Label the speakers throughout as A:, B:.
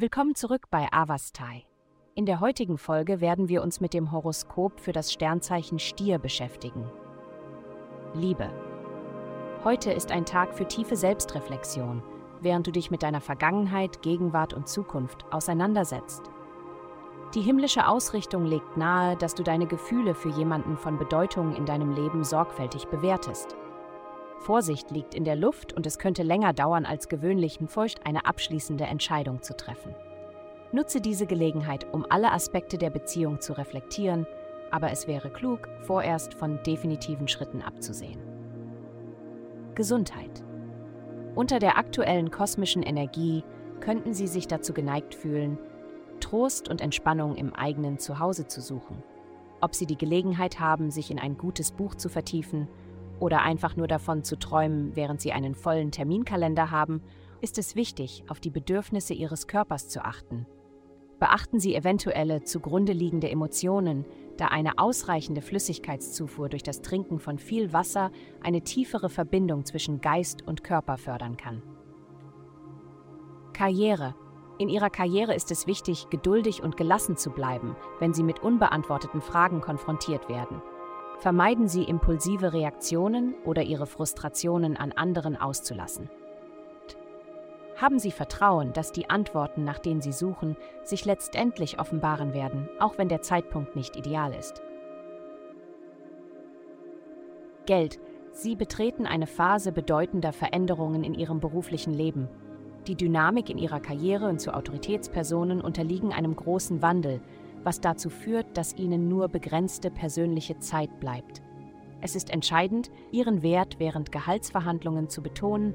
A: Willkommen zurück bei Avastai. In der heutigen Folge werden wir uns mit dem Horoskop für das Sternzeichen Stier beschäftigen. Liebe. Heute ist ein Tag für tiefe Selbstreflexion, während du dich mit deiner Vergangenheit, Gegenwart und Zukunft auseinandersetzt. Die himmlische Ausrichtung legt nahe, dass du deine Gefühle für jemanden von Bedeutung in deinem Leben sorgfältig bewertest. Vorsicht liegt in der Luft und es könnte länger dauern als gewöhnlich, feucht eine abschließende Entscheidung zu treffen. Nutze diese Gelegenheit, um alle Aspekte der Beziehung zu reflektieren, aber es wäre klug, vorerst von definitiven Schritten abzusehen. Gesundheit. Unter der aktuellen kosmischen Energie könnten Sie sich dazu geneigt fühlen, Trost und Entspannung im eigenen Zuhause zu suchen. Ob Sie die Gelegenheit haben, sich in ein gutes Buch zu vertiefen oder einfach nur davon zu träumen, während Sie einen vollen Terminkalender haben, ist es wichtig, auf die Bedürfnisse Ihres Körpers zu achten. Beachten Sie eventuelle zugrunde liegende Emotionen, da eine ausreichende Flüssigkeitszufuhr durch das Trinken von viel Wasser eine tiefere Verbindung zwischen Geist und Körper fördern kann. Karriere. In Ihrer Karriere ist es wichtig, geduldig und gelassen zu bleiben, wenn Sie mit unbeantworteten Fragen konfrontiert werden. Vermeiden Sie impulsive Reaktionen oder Ihre Frustrationen an anderen auszulassen. Haben Sie Vertrauen, dass die Antworten, nach denen Sie suchen, sich letztendlich offenbaren werden, auch wenn der Zeitpunkt nicht ideal ist. Geld. Sie betreten eine Phase bedeutender Veränderungen in Ihrem beruflichen Leben. Die Dynamik in Ihrer Karriere und zu Autoritätspersonen unterliegen einem großen Wandel, was dazu führt, dass ihnen nur begrenzte persönliche Zeit bleibt. Es ist entscheidend, ihren Wert während Gehaltsverhandlungen zu betonen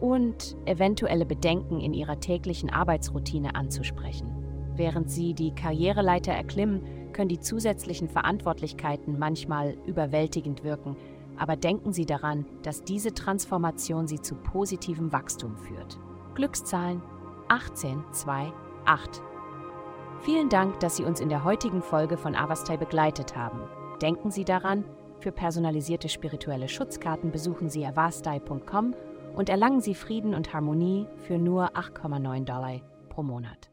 A: und eventuelle Bedenken in ihrer täglichen Arbeitsroutine anzusprechen. Während sie die Karriereleiter erklimmen, können die zusätzlichen Verantwortlichkeiten manchmal überwältigend wirken, aber denken Sie daran, dass diese Transformation Sie zu positivem Wachstum führt. Glückszahlen 1828 Vielen Dank, dass Sie uns in der heutigen Folge von Avastai begleitet haben. Denken Sie daran, für personalisierte spirituelle Schutzkarten besuchen Sie avastai.com und erlangen Sie Frieden und Harmonie für nur 8,9 Dollar pro Monat.